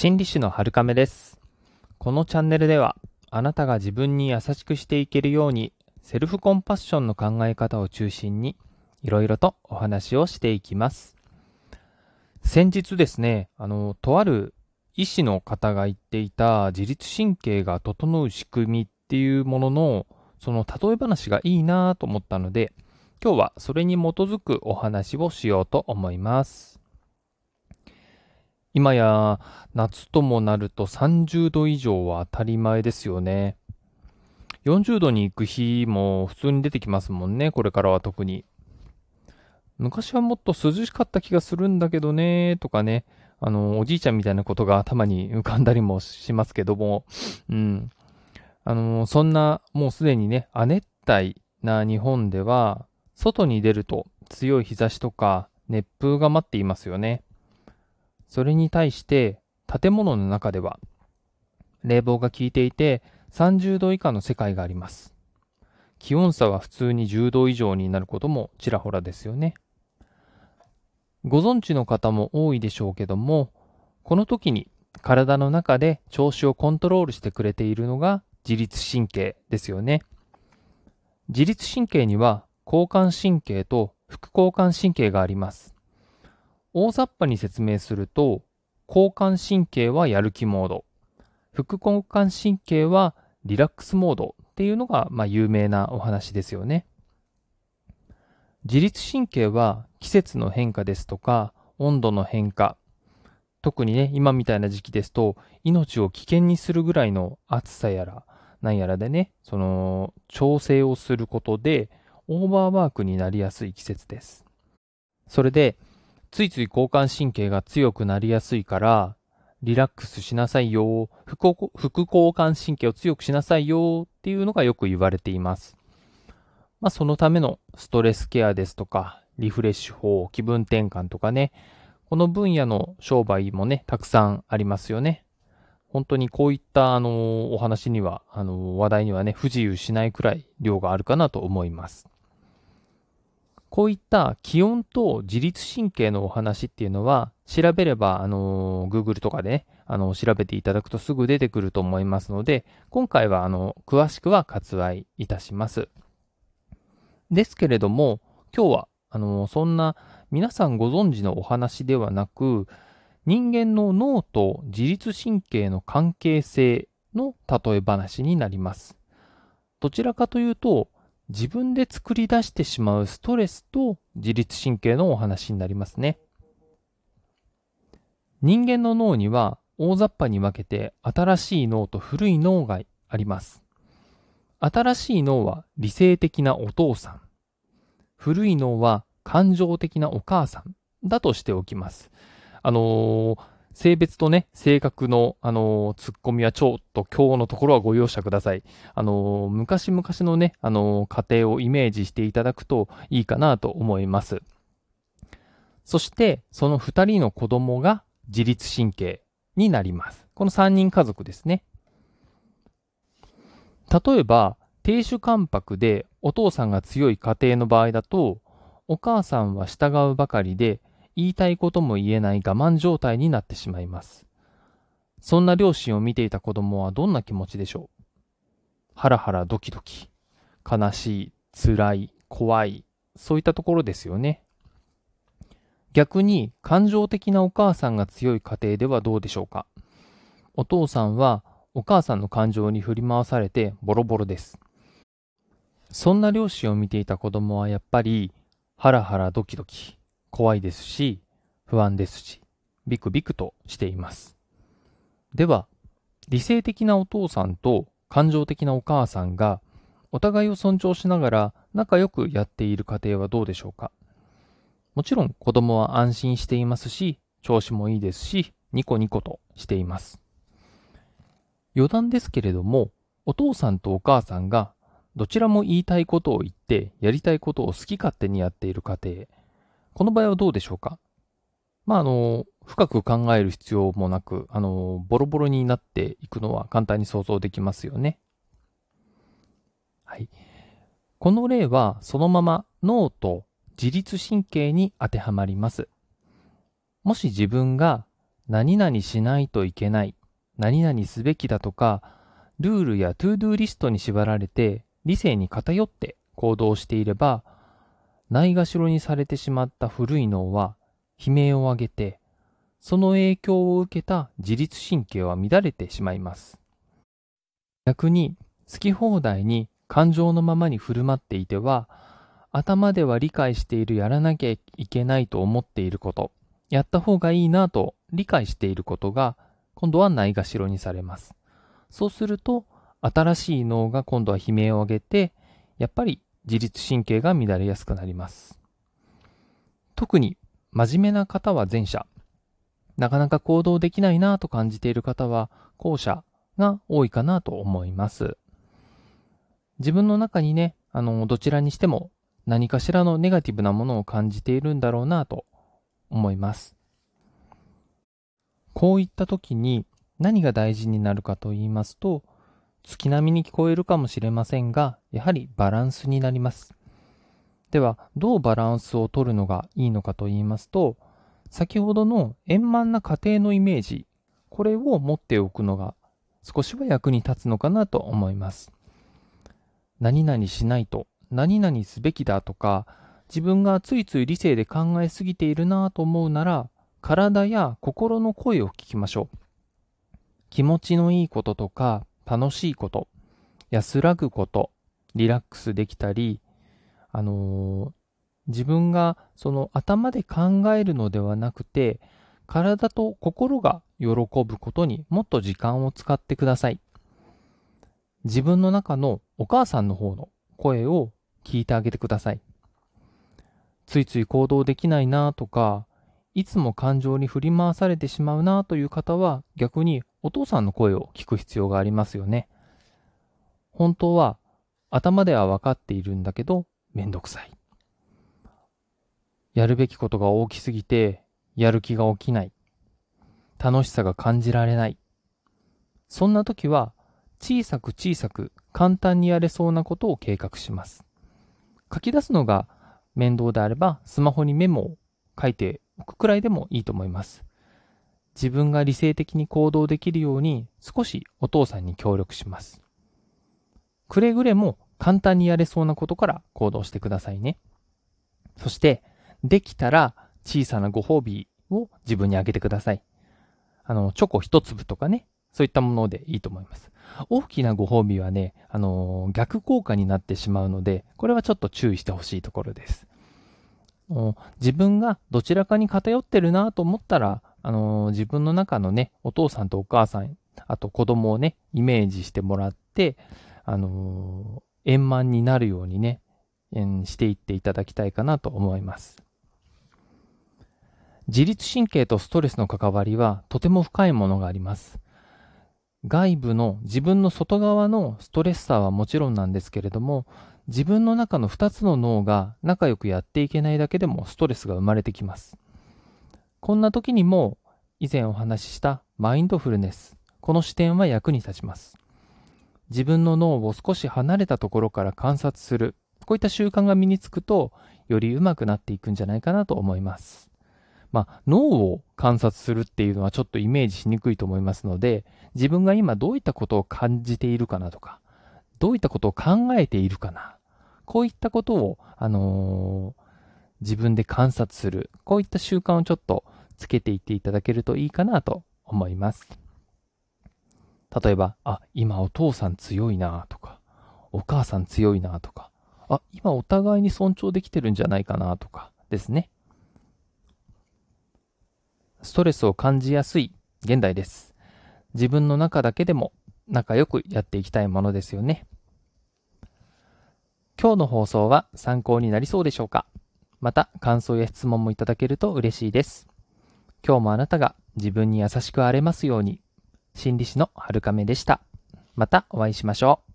心理師の春亀です。このチャンネルでは、あなたが自分に優しくしていけるように、セルフコンパッションの考え方を中心に、いろいろとお話をしていきます。先日ですね、あの、とある医師の方が言っていた自律神経が整う仕組みっていうものの、その例え話がいいなと思ったので、今日はそれに基づくお話をしようと思います。今や夏ともなると30度以上は当たり前ですよね。40度に行く日も普通に出てきますもんね、これからは特に。昔はもっと涼しかった気がするんだけどね、とかね、あの、おじいちゃんみたいなことが頭に浮かんだりもしますけども、うん。あの、そんな、もうすでにね、亜熱帯な日本では、外に出ると強い日差しとか熱風が待っていますよね。それに対して建物の中では冷房が効いていて30度以下の世界があります。気温差は普通に10度以上になることもちらほらですよね。ご存知の方も多いでしょうけども、この時に体の中で調子をコントロールしてくれているのが自律神経ですよね。自律神経には交感神経と副交感神経があります。大雑把に説明すると、交感神経はやる気モード、副交感神経はリラックスモードっていうのが、まあ、有名なお話ですよね。自律神経は季節の変化ですとか、温度の変化、特にね、今みたいな時期ですと、命を危険にするぐらいの暑さやら、なんやらでね、その、調整をすることで、オーバーワークになりやすい季節です。それで、ついつい交感神経が強くなりやすいから、リラックスしなさいよ、副交感神経を強くしなさいよっていうのがよく言われています。まあ、そのためのストレスケアですとか、リフレッシュ法、気分転換とかね、この分野の商売もね、たくさんありますよね。本当にこういった、あの、お話には、あの、話題にはね、不自由しないくらい量があるかなと思います。こういった気温と自律神経のお話っていうのは、調べれば、あの、Google とかでね、あの、調べていただくとすぐ出てくると思いますので、今回は、あの、詳しくは割愛いたします。ですけれども、今日は、あの、そんな皆さんご存知のお話ではなく、人間の脳と自律神経の関係性の例え話になります。どちらかというと、自分で作り出してしまうストレスと自律神経のお話になりますね。人間の脳には大雑把に分けて新しい脳と古い脳があります。新しい脳は理性的なお父さん。古い脳は感情的なお母さんだとしておきます。あのー性別とね、性格の、あのーツッコミはちょっと今日のところはご容赦ください。あのー昔々のね、あのー家庭をイメージしていただくといいかなと思います。そして、その二人の子供が自律神経になります。この三人家族ですね。例えば、亭主関白でお父さんが強い家庭の場合だと、お母さんは従うばかりで、言いたいことも言えない我慢状態になってしまいます。そんな両親を見ていた子供はどんな気持ちでしょう？ハラハラドキドキ、悲しい、辛い、怖い、そういったところですよね。逆に感情的なお母さんが強い家庭ではどうでしょうか？お父さんはお母さんの感情に振り回されてボロボロです。そんな両親を見ていた子供はやっぱりハラハラドキドキ、怖いですし、不安ですし、ビクビクとしています。では、理性的なお父さんと感情的なお母さんがお互いを尊重しながら仲良くやっている家庭はどうでしょうか？もちろん子供は安心していますし、調子もいいですし、ニコニコとしています。余談ですけれども、お父さんとお母さんがどちらも言いたいことを言って、やりたいことを好き勝手にやっている家庭。この場合はどうでしょうか？まあ、あの、深く考える必要もなく、あの、ボロボロになっていくのは簡単に想像できますよね。はい。この例はそのまま脳と自律神経に当てはまります。もし自分が何々しないといけない、何々すべきだとか、ルールやトゥードゥーリストに縛られて理性に偏って行動していれば、ないがしろにされてしまった古い脳は悲鳴を上げて、その影響を受けた自律神経は乱れてしまいます。逆に好き放題に感情のままに振る舞っていては、頭では理解しているやらなきゃいけないと思っていること、やった方がいいなと理解していることが、今度はないがしろにされます。そうすると、新しい脳が今度は悲鳴を上げて、やっぱり自律神経が乱れやすくなります。特に真面目な方は前者、なかなか行動できないなと感じている方は後者が多いかなと思います。自分の中にね、あの、どちらにしても何かしらのネガティブなものを感じているんだろうなと思います。こういった時に何が大事になるかと言いますと、月並みに聞こえるかもしれませんが、やはりバランスになります。では、どうバランスを取るのがいいのかと言いますと、先ほどの円満な家庭のイメージ、これを持っておくのが少しは役に立つのかなと思います。何々しないと、何々すべきだとか、自分がついつい理性で考えすぎているなぁと思うなら、体や心の声を聞きましょう。気持ちのいいこととか、楽しいこと、安らぐこと、リラックスできたり、あのー、自分がその頭で考えるのではなくて、体と心が喜ぶことにもっと時間を使ってください。自分の中のお母さんの方の声を聞いてあげてください。ついつい行動できないなとか、いつも感情に振り回されてしまうなという方は逆にお父さんの声を聞く必要がありますよね。本当は頭では分かっているんだけどめんどくさい。やるべきことが大きすぎてやる気が起きない。楽しさが感じられない。そんな時は小さく小さく簡単にやれそうなことを計画します。書き出すのが面倒であればスマホにメモを書いておくくらいでもいいと思います。自分が理性的に行動できるように少しお父さんに協力します。くれぐれも簡単にやれそうなことから行動してくださいね。そして、できたら小さなご褒美を自分にあげてください。あの、チョコ一粒とかね、そういったものでいいと思います。大きなご褒美はね、あの逆効果になってしまうので、これはちょっと注意してほしいところです。自分がどちらかに偏ってるなと思ったら、あの、自分の中のね、お父さんとお母さん、あと子供をね、イメージしてもらって、あの、円満になるようにね、していっていただきたいかなと思います。自律神経とストレスの関わりはとても深いものがあります。外部の自分の外側のストレッサーはもちろんなんですけれども、自分の中の2つの脳が仲良くやっていけないだけでもストレスが生まれてきます。こんな時にも以前お話ししたマインドフルネス、この視点は役に立ちます。自分の脳を少し離れたところから観察する、こういった習慣が身につくと、より上手くなっていくんじゃないかなと思います。まあ、脳を観察するっていうのはちょっとイメージしにくいと思いますので、自分が今どういったことを感じているかなとか、どういったことを考えているかな、こういったことを、あのー、自分で観察する、こういった習慣をちょっとつけていっていただけるといいかなと思います。例えば、あ、今お父さん強いなとか、お母さん強いなとか、あ、今お互いに尊重できてるんじゃないかなとかですね。ストレスを感じやすい現代です。自分の中だけでも仲良くやっていきたいものですよね。今日の放送は参考になりそうでしょうか？また感想や質問もいただけると嬉しいです。今日もあなたが自分に優しくあれますように。心理師のはるかめでした。またお会いしましょう。